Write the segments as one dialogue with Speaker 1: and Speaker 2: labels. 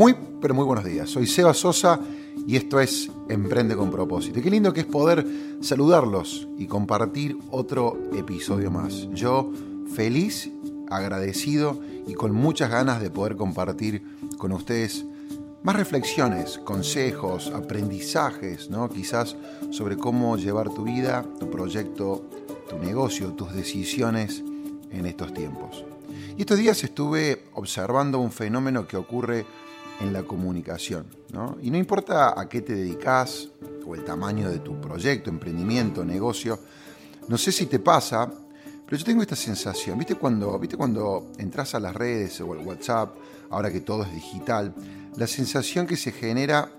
Speaker 1: Muy, pero muy buenos días. Soy Seba Sosa y esto es Emprende con propósito. Qué lindo que es poder saludarlos y compartir otro episodio más. Yo feliz, agradecido y con muchas ganas de poder compartir con ustedes más reflexiones, consejos, aprendizajes, ¿no? Quizás sobre cómo llevar tu vida, tu proyecto, tu negocio, tus decisiones en estos tiempos. Y estos días estuve observando un fenómeno que ocurre en la comunicación. ¿no? Y no importa a qué te dedicas o el tamaño de tu proyecto, emprendimiento, negocio, no sé si te pasa, pero yo tengo esta sensación, ¿viste cuando, ¿viste cuando entras a las redes o al WhatsApp, ahora que todo es digital, la sensación que se genera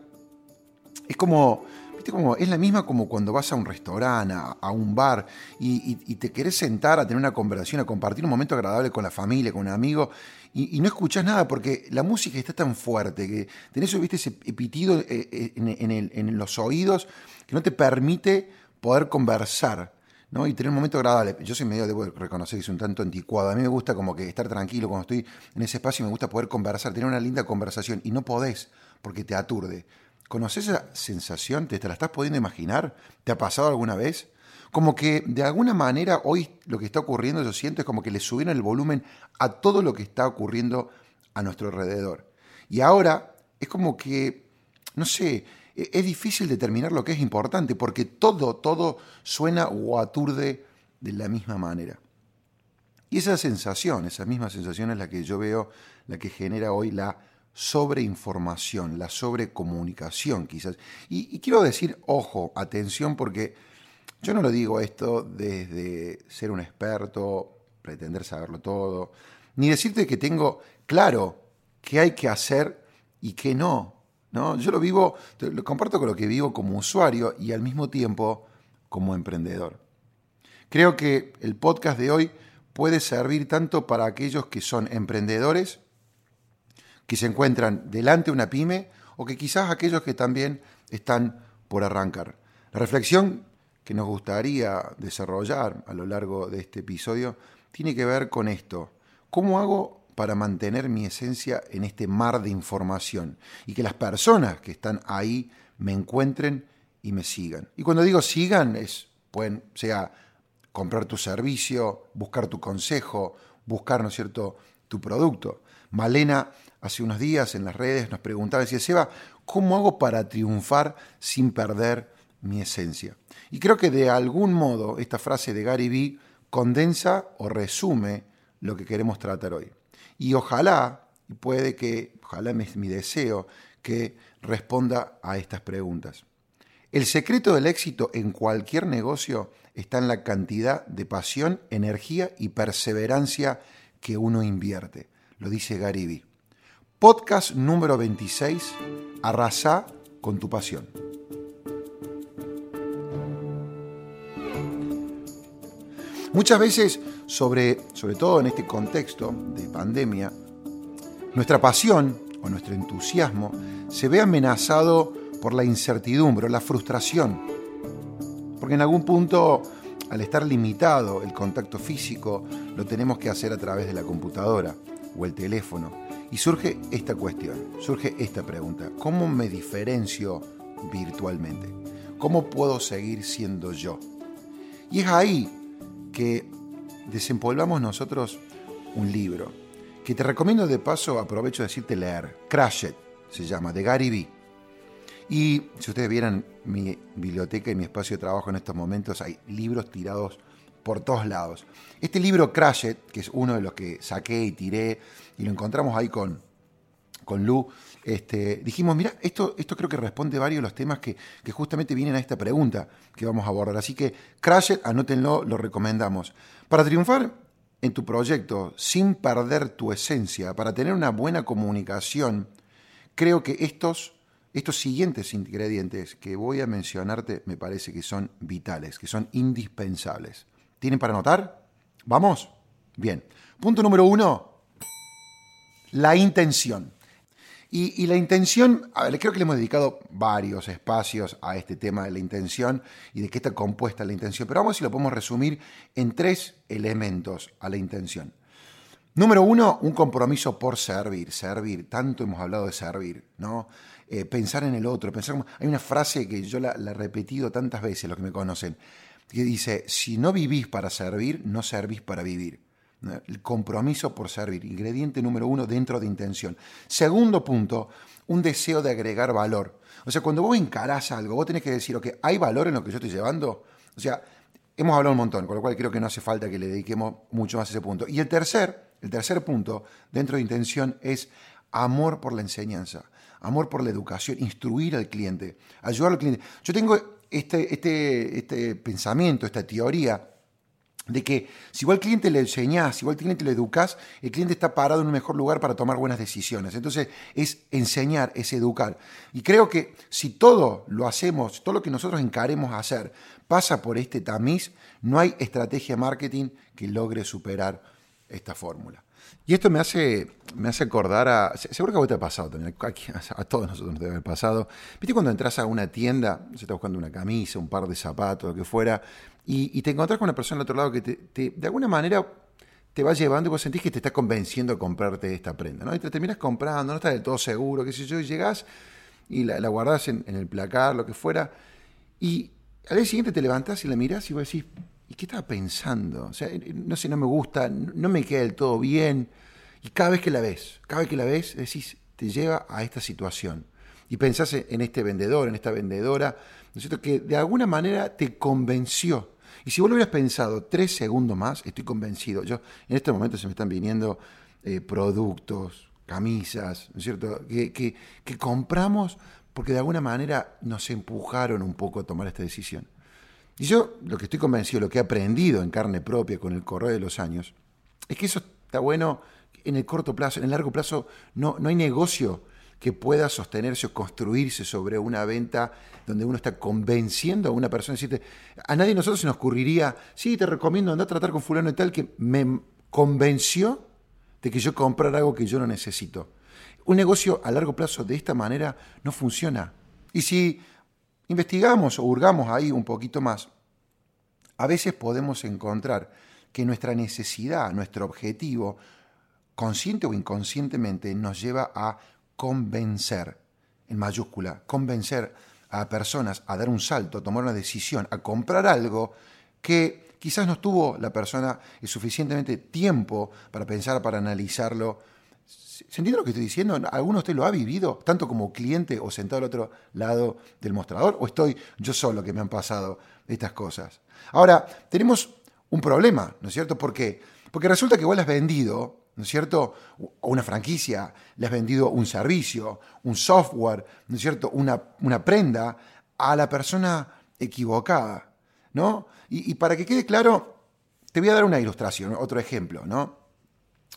Speaker 1: es como, ¿viste como es la misma como cuando vas a un restaurante, a, un bar y, y, te querés sentar a tener una conversación, a compartir un momento agradable con la familia, con un amigo y, no escuchás nada porque la música está tan fuerte que tenés ¿viste? ese pitido eh, eh, en, los oídos que no te permite poder conversar. ¿no? y tener un momento agradable. Yo soy medio, debo reconocer que soy un tanto anticuado. A mí me gusta como que estar tranquilo cuando estoy en ese espacio, me gusta poder conversar, tener una linda conversación y no podés porque te aturde. ¿Conoces esa sensación? ¿Te, ¿Te la estás pudiendo imaginar? ¿Te ha pasado alguna vez? Como que de alguna manera hoy lo que está ocurriendo, yo siento, es como que le subieron el volumen a todo lo que está ocurriendo a nuestro alrededor. Y ahora es como que, no sé, e-, es difícil determinar lo que es importante, porque todo, todo suena o aturde de la misma manera. Y esa sensación, esa misma sensación es la que yo veo, la que genera hoy la sobreinformación, la sobrecomunicación quizás. Y, y quiero decir, ojo, atención, porque yo no lo digo esto desde ser un experto, pretender saberlo todo, ni decirte que tengo claro qué hay que hacer y qué no. ¿no? Yo lo vivo, lo comparto con lo que vivo como usuario y al mismo tiempo como emprendedor. Creo que el podcast de hoy puede servir tanto para aquellos que son emprendedores, que se encuentran delante de una pyme, o que quizás aquellos que también están por arrancar. La reflexión que nos gustaría desarrollar a lo largo de este episodio tiene que ver con esto. ¿Cómo hago para mantener mi esencia en este mar de información y que las personas que están ahí me encuentren y me sigan? Y cuando digo sigan, es, pueden, sea comprar tu servicio, buscar tu consejo, buscar, ¿no es cierto?, tu producto. Malena hace unos días en las redes nos preguntaba, decía, Seba, ¿cómo hago para triunfar sin perder mi esencia. Y creo que de algún modo esta frase de Gary Vee condensa o resume lo que queremos tratar hoy. Y ojalá, y puede que, ojalá es mi deseo, que responda a estas preguntas. El secreto del éxito en cualquier negocio está en la cantidad de pasión, energía y perseverancia que uno invierte. Lo dice Gary Vee. Podcast número 26. Arrasá con tu pasión. Muchas veces, sobre, sobre todo en este contexto de pandemia, nuestra pasión o nuestro entusiasmo se ve amenazado por la incertidumbre o la frustración. Porque en algún punto, al estar limitado el contacto físico, lo tenemos que hacer a través de la computadora o el teléfono. Y surge esta cuestión, surge esta pregunta. ¿Cómo me diferencio virtualmente? ¿Cómo puedo seguir siendo yo? Y es ahí que desempolvamos nosotros un libro, que te recomiendo de paso, aprovecho de decirte leer, Crash It, se llama, de Gary Vee. Y si ustedes vieran mi biblioteca y mi espacio de trabajo en estos momentos, hay libros tirados por todos lados. Este libro Crash It, que es uno de los que saqué y tiré, y lo encontramos ahí con, con Lu, este, dijimos, mira, esto, creo que responde varios de los temas que, justamente vienen a esta pregunta que vamos a abordar. Así que Crash anótenlo, lo recomendamos. Para triunfar en tu proyecto sin perder tu esencia, para tener una buena comunicación, creo que estos, estos siguientes ingredientes que voy a mencionarte me parece que son vitales, que son indispensables. ¿Tienen para anotar? ¿Vamos? Bien. Punto número uno, la intención. Y, la intención, creo que le hemos dedicado varios espacios a este tema de la intención y de qué está compuesta la intención, pero vamos si lo podemos resumir en tres elementos a la intención. Número uno, un compromiso por servir, servir. Tanto hemos hablado de servir, ¿no? Eh, pensar en el otro, pensar. Hay una frase que yo la, la he repetido tantas veces, los que me conocen, que dice: si no vivís para servir, no servís para vivir. El compromiso por servir, ingrediente número uno dentro de intención. Segundo punto, un deseo de agregar valor. O sea, cuando vos encarás algo, vos tenés que decir, ok, ¿hay valor en lo que yo estoy llevando? O sea, hemos hablado un montón, con lo cual creo que no hace falta que le dediquemos mucho más a ese punto. Y el tercer, el tercer punto dentro de intención es amor por la enseñanza, amor por la educación, instruir al cliente, ayudar al cliente. Yo tengo este, este, este pensamiento, esta teoría de que si igual al cliente le enseñás, si igual al cliente le educás, el cliente está parado en un mejor lugar para tomar buenas decisiones. Entonces es enseñar, es educar. Y creo que si todo lo hacemos, todo lo que nosotros encaremos a hacer pasa por este tamiz, no hay estrategia marketing que logre superar esta fórmula. Y esto me hace, me hace acordar a. Seguro que a vos te ha pasado también, a todos nosotros nos debe haber pasado. ¿Viste cuando entras a una tienda, se está buscando una camisa, un par de zapatos, lo que fuera, y, te encontrás con una persona al otro lado que de alguna manera te va llevando y vos sentís que te está convenciendo a comprarte esta prenda, ¿no? Y te terminas comprando, no estás del todo seguro, qué sé yo, y llegás y la, guardás en, el placar, lo que fuera, y al día siguiente te levantás y la mirás y vos decís, ¿y qué estaba pensando? O sea, no sé, no me gusta, no me queda del todo bien. Y cada vez que la ves, cada vez que la ves, decís, te lleva a esta situación. Y pensás en este vendedor, en esta vendedora, ¿no es cierto? Que de alguna manera te convenció. Y si vos lo hubieras pensado tres segundos más, estoy convencido. Yo, en este momento se me están viniendo eh, productos, camisas, ¿no es cierto? Que, que, que compramos porque de alguna manera nos empujaron un poco a tomar esta decisión. Y yo lo que estoy convencido, lo que he aprendido en carne propia con el correr de los años, es que eso está bueno en el corto plazo, en el largo plazo no, no hay negocio que pueda sostenerse o construirse sobre una venta donde uno está convenciendo a una persona. Decirte, a nadie de nosotros se nos ocurriría, sí, te recomiendo andar a tratar con fulano y tal, que me convenció de que yo comprara algo que yo no necesito. Un negocio a largo plazo de esta manera no funciona. Y si investigamos o hurgamos ahí un poquito más, a veces podemos encontrar que nuestra necesidad, nuestro objetivo, consciente o inconscientemente, nos lleva a convencer, en mayúscula, convencer a personas a dar un salto, a tomar una decisión, a comprar algo que quizás no tuvo la persona suficientemente tiempo para pensar, para analizarlo. ¿Se entiende lo que estoy diciendo? ¿Alguno de ustedes lo ha vivido, tanto como cliente o sentado al otro lado del mostrador? ¿O estoy yo solo que me han pasado estas cosas? Ahora, tenemos un problema, ¿no es cierto? ¿Por qué? Porque resulta que vos has vendido ¿no es cierto? Una franquicia, le has vendido un servicio, un software, ¿no es cierto? Una, una prenda a la persona equivocada, ¿no? Y, y, para que quede claro, te voy a dar una ilustración, otro ejemplo, ¿no?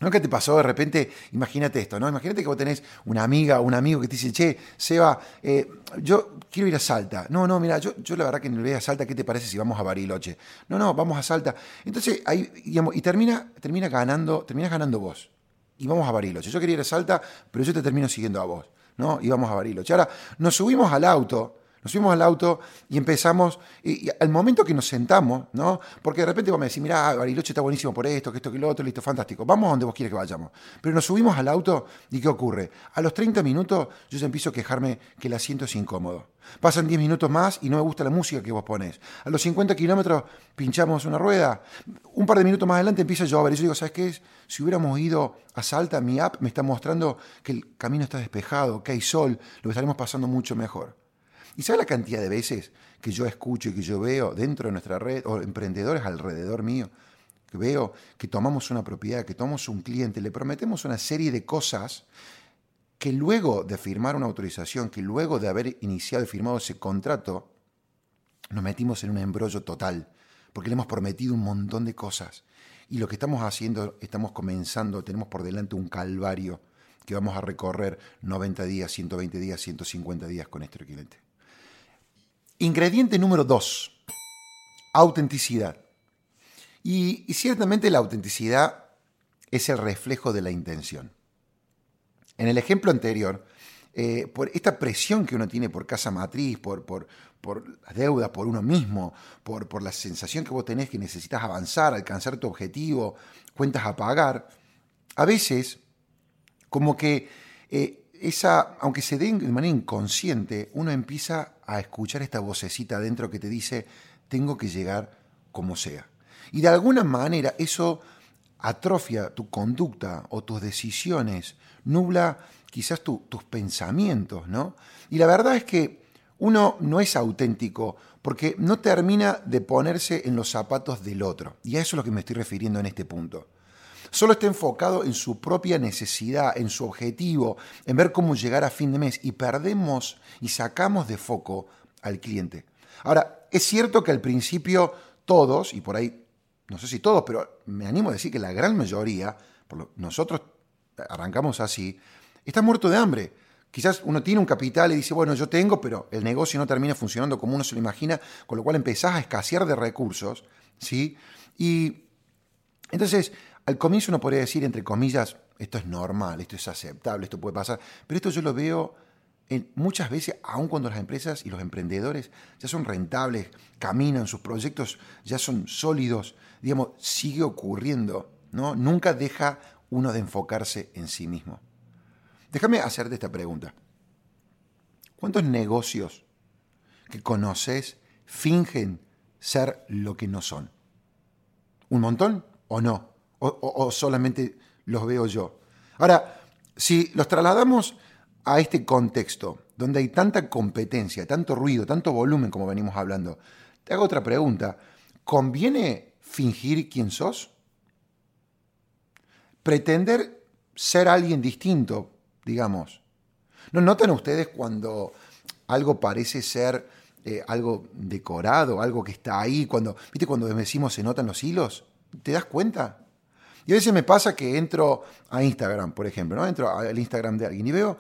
Speaker 1: ¿No que te pasó de repente? Imagínate esto, ¿no? Imagínate que vos tenés una amiga o un amigo que te dice, che, Seba, eh, yo quiero ir a Salta. No, no, mira, yo, yo la verdad que no voy a Salta, ¿qué te parece si vamos a Bariloche? No, no, vamos a Salta. Entonces, ahí, digamos, y termina, termina ganando, terminas ganando vos. Y vamos a Bariloche. Yo quería ir a Salta, pero yo te termino siguiendo a vos, ¿no? Y vamos a Bariloche. Ahora, nos subimos al auto nos fuimos al auto y empezamos, y, al momento que nos sentamos, ¿no? Porque de repente vos me decís, mirá, Bariloche está buenísimo por esto, que esto, que lo otro, listo, fantástico. Vamos donde vos quieres que vayamos. Pero nos subimos al auto y ¿qué ocurre? A los 30 minutos yo ya empiezo a quejarme que el asiento es incómodo. Pasan 10 minutos más y no me gusta la música que vos ponés. A los 50 kilómetros pinchamos una rueda. Un par de minutos más adelante empieza a llover. Y yo digo, ¿sabes qué es? Si hubiéramos ido a Salta, mi app me está mostrando que el camino está despejado, que hay sol, lo estaremos pasando mucho mejor. ¿Y sabe la cantidad de veces que yo escucho y que yo veo dentro de nuestra red, o emprendedores alrededor mío, que veo que tomamos una propiedad, que tomamos un cliente, le prometemos una serie de cosas que luego de firmar una autorización, que luego de haber iniciado y firmado ese contrato, nos metimos en un embrollo total, porque le hemos prometido un montón de cosas. Y lo que estamos haciendo, estamos comenzando, tenemos por delante un calvario que vamos a recorrer 90 días, 120 días, 150 días con este cliente. Ingrediente número dos, autenticidad. Y, ciertamente la autenticidad es el reflejo de la intención. En el ejemplo anterior, eh, por esta presión que uno tiene por casa matriz, por, por, por las deudas, por uno mismo, por, por la sensación que vos tenés que necesitas avanzar, alcanzar tu objetivo, cuentas a pagar, a veces, como que eh, esa, aunque se dé de manera inconsciente, uno empieza a escuchar esta vocecita adentro que te dice, tengo que llegar como sea. Y de alguna manera eso atrofia tu conducta o tus decisiones, nubla quizás tus pensamientos, ¿no? Y la verdad es que uno no es auténtico porque no termina de ponerse en los zapatos del otro. Y a eso es lo que me estoy refiriendo en este punto. Solo está enfocado en su propia necesidad, en su objetivo, en ver cómo llegar a fin de mes y perdemos y sacamos de foco al cliente. Ahora, es cierto que al principio todos, y por ahí, no sé si todos, pero me animo a decir que la gran mayoría, nosotros arrancamos así, está muerto de hambre. Quizás uno tiene un capital y dice, bueno, yo tengo, pero el negocio no termina funcionando como uno se lo imagina, con lo cual empezás a escasear de recursos, ¿sí? Y entonces, al comienzo uno podría decir, entre comillas, esto es normal, esto es aceptable, esto puede pasar, pero esto yo lo veo en, muchas veces, aun cuando las empresas y los emprendedores ya son rentables, caminan, sus proyectos ya son sólidos, digamos, sigue ocurriendo, ¿no? Nunca deja uno de enfocarse en sí mismo. Déjame hacerte esta pregunta. ¿Cuántos negocios que conoces fingen ser lo que no son? ¿Un montón o no? ¿O, solamente los veo yo? Ahora, si los trasladamos a este contexto, donde hay tanta competencia, tanto ruido, tanto volumen como venimos hablando, te hago otra pregunta. ¿Conviene fingir quién sos? ¿Pretender ser alguien distinto digamos. ¿No notan ustedes cuando algo parece ser eh, algo decorado, algo que está ahí? Cuando, ¿Viste cuando decimos se notan los hilos? ¿Te das cuenta? Y a veces me pasa que entro a Instagram, por ejemplo, ¿no? Entro al Instagram de alguien y veo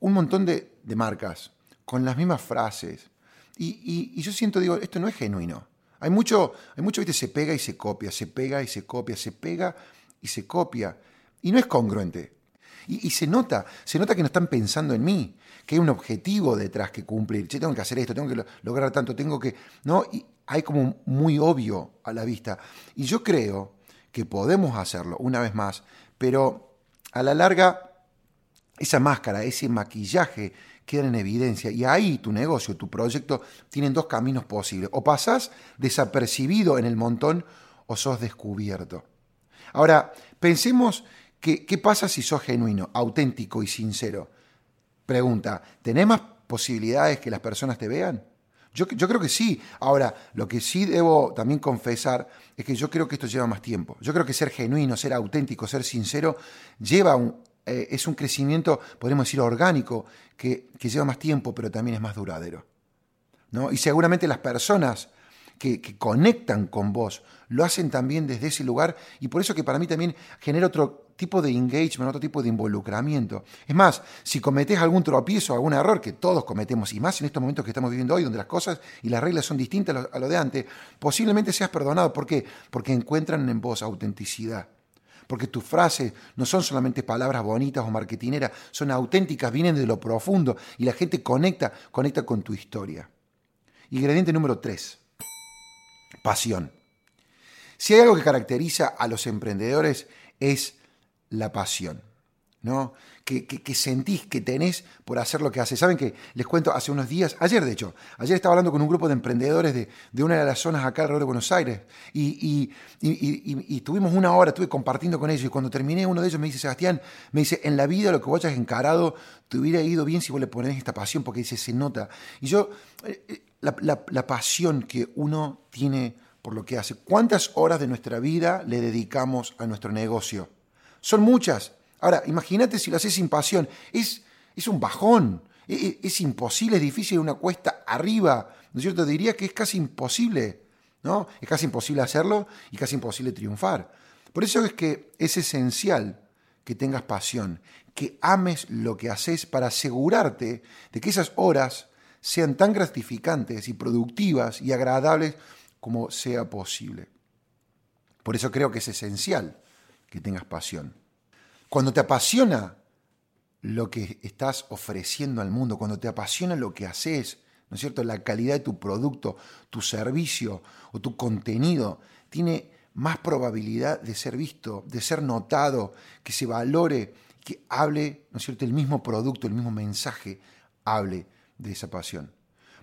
Speaker 1: un montón de, marcas con las mismas frases. Y, y, yo siento, digo, esto no es genuino. Hay mucho, hay mucho, viste, se pega y se copia, se pega y se copia, se pega y se copia. Y no es congruente. Y, se nota, se nota que no están pensando en mí, que hay un objetivo detrás que cumplir. Che, tengo que hacer esto, tengo que lograr tanto, tengo que. ¿No? Hay como muy obvio a la vista. Y yo creo que podemos hacerlo, una vez más, pero a la larga, esa máscara, ese maquillaje queda en evidencia. Y ahí tu negocio, tu proyecto, tienen dos caminos posibles. O pasás desapercibido en el montón o sos descubierto. Ahora, pensemos ¿Qué, pasa si sos genuino, auténtico y sincero? Pregunta, ¿tenés más posibilidades que las personas te vean? Yo, yo, creo que sí. Ahora, lo que sí debo también confesar es que yo creo que esto lleva más tiempo. Yo creo que ser genuino, ser auténtico, ser sincero, lleva un, eh, es un crecimiento, podemos decir, orgánico, que, que, lleva más tiempo, pero también es más duradero. ¿no? Y seguramente las personas que, conectan con vos lo hacen también desde ese lugar y por eso que para mí también genera otro tipo de engagement, otro tipo de involucramiento. Es más, si cometés algún tropiezo, algún error que todos cometemos, y más en estos momentos que estamos viviendo hoy, donde las cosas y las reglas son distintas a lo de antes, posiblemente seas perdonado. ¿Por qué? Porque encuentran en vos autenticidad. Porque tus frases no son solamente palabras bonitas o marketineras, son auténticas, vienen de lo profundo y la gente conecta, conecta con tu historia. Ingrediente número tres, pasión. Si hay algo que caracteriza a los emprendedores es la pasión, ¿no? Que, sentís que tenés por hacer lo que haces. Saben que les cuento hace unos días, ayer de hecho, ayer estaba hablando con un grupo de emprendedores de, una de las zonas acá alrededor de Buenos Aires y, y, tuvimos una hora, estuve compartiendo con ellos y cuando terminé uno de ellos me dice, Sebastián, me dice, en la vida lo que vos hayas encarado te hubiera ido bien si vos le ponés esta pasión porque dice, se nota. Y yo, la, pasión que uno tiene por lo que hace, ¿cuántas horas de nuestra vida le dedicamos a nuestro negocio? Son muchas. Ahora, imagínate si lo haces sin pasión. Es, es un bajón. Es, e, es, imposible, es difícil, una cuesta arriba. ¿No es cierto? Diría que es casi imposible. ¿no? Es casi imposible hacerlo y casi imposible triunfar. Por eso es que es esencial que tengas pasión, que ames lo que haces para asegurarte de que esas horas sean tan gratificantes y productivas y agradables como sea posible. Por eso creo que es esencial que tengas pasión. Cuando te apasiona lo que estás ofreciendo al mundo, cuando te apasiona lo que haces, ¿no es cierto? La calidad de tu producto, tu servicio o tu contenido tiene más probabilidad de ser visto, de ser notado, que se valore, que hable, ¿no es cierto?, el mismo producto, el mismo mensaje, hable de esa pasión.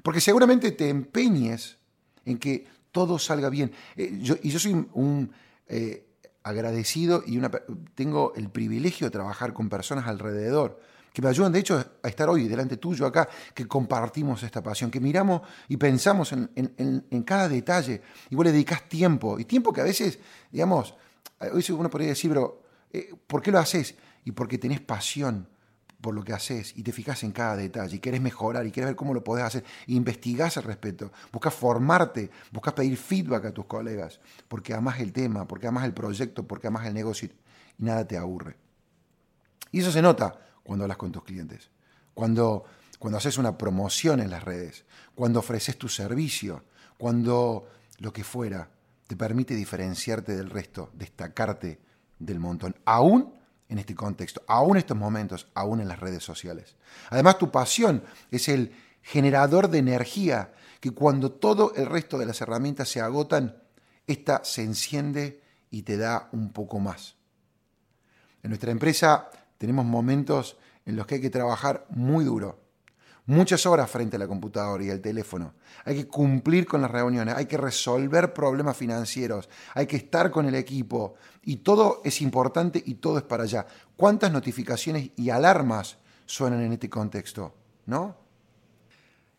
Speaker 1: Porque seguramente te empeñes en que todo salga bien. Eh, y yo soy un eh, agradecido y tengo el privilegio de trabajar con personas alrededor que me ayudan de hecho a estar hoy delante tuyo acá, que compartimos esta pasión, que miramos y pensamos en, cada detalle y vos le dedicas tiempo, y tiempo que a veces, digamos, hoy uno podría decir, pero eh, ¿por qué lo haces? Y porque tenés pasión por lo que haces y te fijas en cada detalle y querés mejorar y querés ver cómo lo podés hacer investigás al respecto, buscas formarte, buscas pedir feedback a tus colegas porque amas el tema, porque amas el proyecto, porque amas el negocio y nada te aburre. Y eso se nota cuando hablas con tus clientes, cuando, cuando haces una promoción en las redes, cuando ofreces tu servicio, cuando lo que fuera te permite diferenciarte del resto, destacarte del montón, aún en este contexto, aún en estos momentos, aún en las redes sociales. Además, tu pasión es el generador de energía que cuando todo el resto de las herramientas se agotan, esta se enciende y te da un poco más. En nuestra empresa tenemos momentos en los que hay que trabajar muy duro, muchas horas frente a la computadora y al teléfono. Hay que cumplir con las reuniones, hay que resolver problemas financieros, hay que estar con el equipo y todo es importante y todo es para allá. ¿Cuántas notificaciones y alarmas suenan en este contexto? ¿No?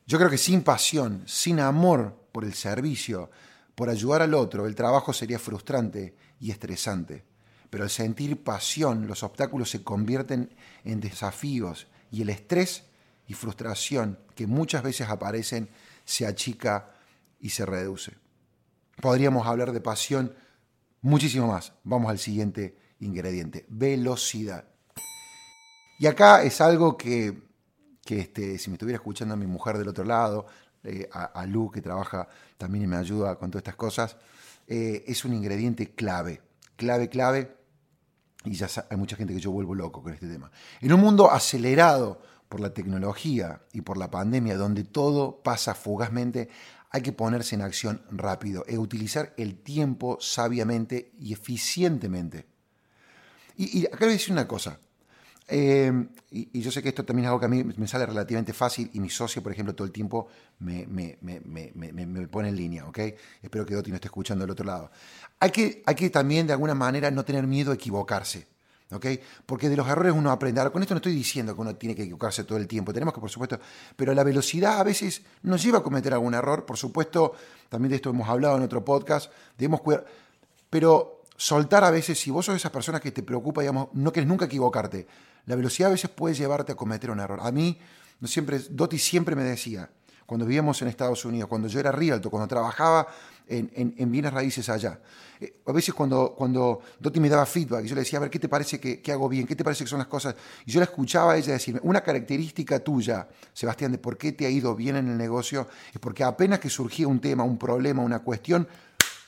Speaker 1: Yo creo que sin pasión, sin amor por el servicio, por ayudar al otro, el trabajo sería frustrante y estresante. Pero al sentir pasión, los obstáculos se convierten en desafíos y el estrés y frustración que muchas veces aparecen se achica y se reduce. Podríamos hablar de pasión muchísimo más. Vamos al siguiente ingrediente, velocidad. Y acá es algo que, este, si me estuviera escuchando a mi mujer del otro lado, eh, a, Lu que trabaja también y me ayuda con todas estas cosas, eh, es un ingrediente clave, clave, clave. Y ya hay mucha gente que yo vuelvo loco con este tema. En un mundo acelerado por la tecnología y por la pandemia, donde todo pasa fugazmente, hay que ponerse en acción rápido e utilizar el tiempo sabiamente y eficientemente. Y, acá voy a decir una cosa. Eh, y, yo sé que esto también es algo que a mí me sale relativamente fácil y mi socio, por ejemplo, todo el tiempo me, me, me pone en línea, ¿ok? Espero que Doti no esté escuchando del otro lado. Hay que, hay que también, de alguna manera, no tener miedo a equivocarse. Porque de los errores uno aprende. Ahora, con esto no estoy diciendo que uno tiene que equivocarse todo el tiempo, tenemos que, por supuesto, pero la velocidad a veces nos lleva a cometer algún error, por supuesto, también de esto hemos hablado en otro podcast, debemos cuidar, pero soltar a veces, si vos sos de esas personas que te preocupa, digamos, no quieres nunca equivocarte, la velocidad a veces puede llevarte a cometer un error. A mí, siempre, Doti siempre me decía, cuando vivíamos en Estados Unidos, cuando yo era realto, cuando trabajaba en, bienes raíces allá. Eh, a veces cuando, cuando me daba feedback, yo le decía, a ver, ¿qué te parece que, hago bien? ¿Qué te parece que son las cosas? Y yo la escuchaba a ella decirme, una característica tuya, Sebastián, de por qué te ha ido bien en el negocio, es porque apenas que surgía un tema, un problema, una cuestión,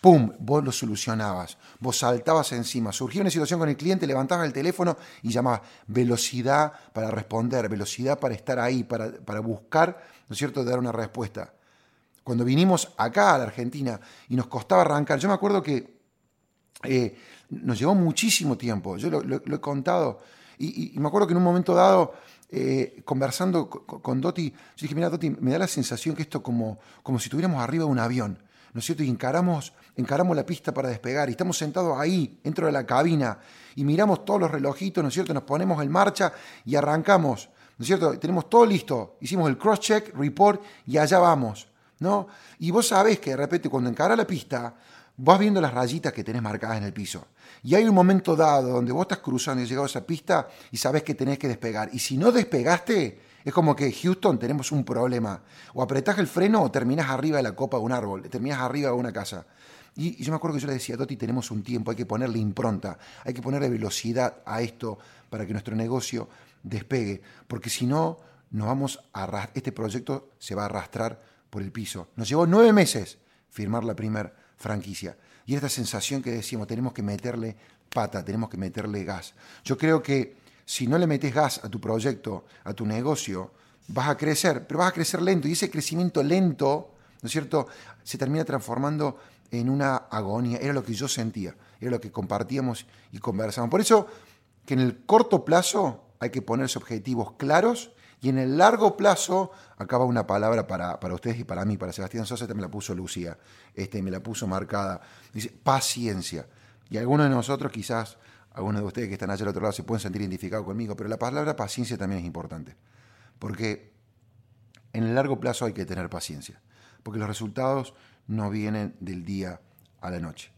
Speaker 1: ¡pum!, vos lo solucionabas, vos saltabas encima, surgía una situación con el cliente, levantabas el teléfono y llamabas velocidad para responder, velocidad para estar ahí, para, para buscar, ¿no es cierto?, dar una respuesta cuando vinimos acá a la Argentina y nos costaba arrancar, yo me acuerdo que eh, nos llevó muchísimo tiempo, yo lo, he contado, y, me acuerdo que en un momento dado, eh, conversando con, Doti, yo dije, mira Doti, me da la sensación que esto como, como si estuviéramos arriba de un avión, ¿no es cierto? Y encaramos, encaramos la pista para despegar y estamos sentados ahí, dentro de la cabina, y miramos todos los relojitos, ¿no es cierto? Nos ponemos en marcha y arrancamos, ¿no es cierto? Tenemos todo listo, hicimos el cross-check, report y allá vamos. ¿No? Y vos sabés que de repente cuando encara la pista, vas viendo las rayitas que tenés marcadas en el piso. Y hay un momento dado donde vos estás cruzando y llegado a esa pista y sabés que tenés que despegar. Y si no despegaste, es como que Houston tenemos un problema. O apretás el freno o terminás arriba de la copa de un árbol, terminás arriba de una casa. Y, yo me acuerdo que yo le decía, Toti, tenemos un tiempo, hay que ponerle impronta, hay que ponerle velocidad a esto para que nuestro negocio despegue. Porque si no, nos vamos a este proyecto se va a arrastrar por el piso. Nos llevó nueve meses firmar la primera franquicia. Y esta sensación que decíamos, tenemos que meterle pata, tenemos que meterle gas. Yo creo que si no le metes gas a tu proyecto, a tu negocio, vas a crecer, pero vas a crecer lento. Y ese crecimiento lento ¿no es cierto? Se termina transformando en una agonía, era lo que yo sentía, era lo que compartíamos y conversábamos. Por eso que en el corto plazo hay que ponerse objetivos claros y en el largo plazo, acaba una palabra para, para, ustedes y para mí, para Sebastián Sosa, me la puso Lucía, este, me la puso marcada, dice paciencia. Y algunos de nosotros, quizás, algunos de ustedes que están allá al otro lado, se pueden sentir identificados conmigo, pero la palabra paciencia también es importante, porque en el largo plazo hay que tener paciencia, porque los resultados no vienen del día a la noche.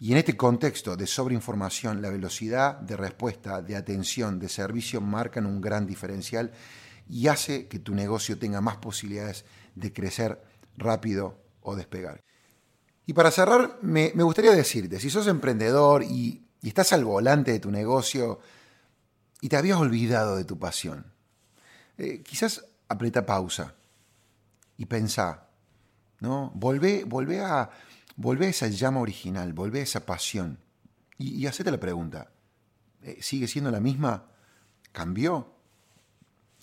Speaker 1: Y en este contexto de sobreinformación, la velocidad de respuesta, de atención, de servicio marcan un gran diferencial y hace que tu negocio tenga más posibilidades de crecer rápido o despegar. Y para cerrar, me, gustaría decirte, si sos emprendedor y, estás al volante de tu negocio y te habías olvidado de tu pasión, eh, quizás aprieta pausa y pensá, ¿no? Volvé, a, volvé a esa llama original, volvé a esa pasión y, y hacete la pregunta, eh, ¿sigue siendo la misma? ¿Cambió?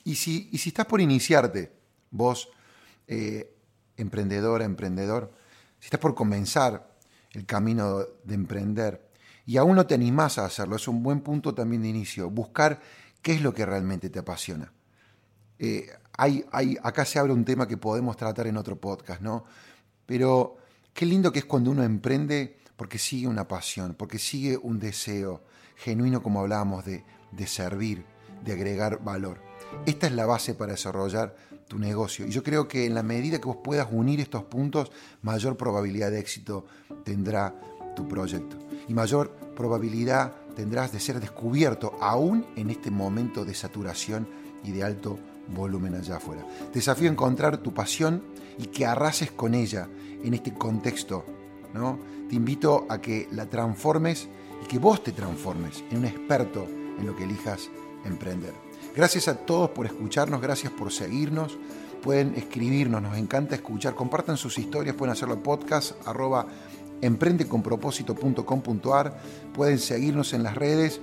Speaker 1: Y si, si estás por iniciarte, vos, eh, emprendedora, emprendedor, si estás por comenzar el camino de emprender y aún no te animás a hacerlo, es un buen punto también de inicio, buscar qué es lo que realmente te apasiona. Eh, hay, acá se abre un tema que podemos tratar en otro podcast, ¿no? Pero qué lindo que es cuando uno emprende porque sigue una pasión, porque sigue un deseo genuino, como hablábamos, de, de servir, de agregar valor. Esta es la base para desarrollar tu negocio. Y yo creo que en la medida que vos puedas unir estos puntos, mayor probabilidad de éxito tendrá tu proyecto. Y mayor probabilidad tendrás de ser descubierto aún en este momento de saturación y de alto volumen allá afuera. Te desafío a encontrar tu pasión y que arrases con ella en este contexto. ¿no? Te invito a que la transformes y que vos te transformes en un experto en lo que elijas emprender. Gracias a todos por escucharnos, gracias por seguirnos. Pueden escribirnos, nos encanta escuchar. Compartan sus historias, pueden hacerlo en podcast arroba emprendeconpropósito.com.ar. Pueden seguirnos en las redes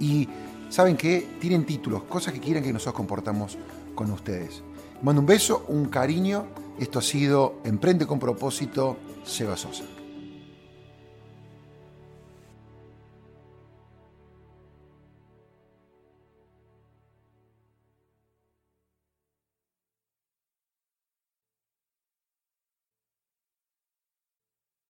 Speaker 1: y saben que tienen títulos, cosas que quieran que nosotros comportamos con ustedes. Mando un beso, un cariño. Esto ha sido Emprende con propósito, Seba Sosa.